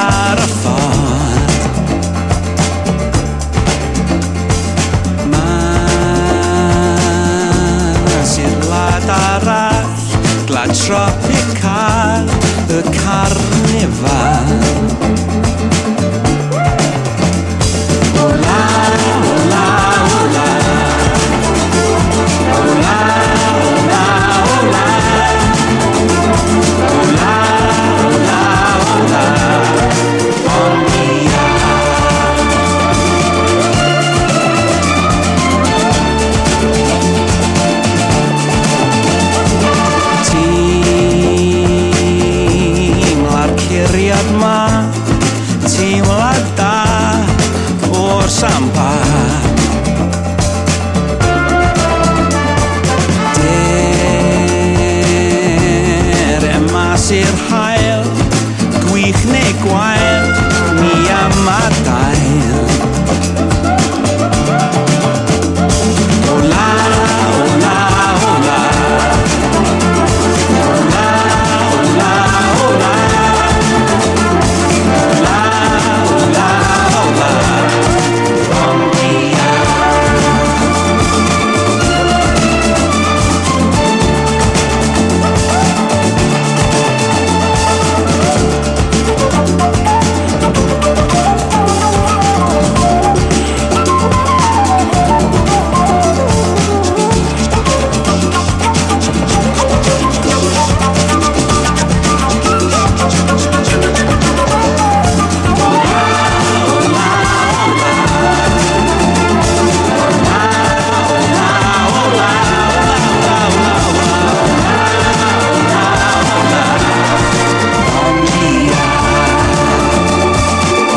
ar y ffordd Mas sy'n wlad arall Glad tropical Y carnifal empire.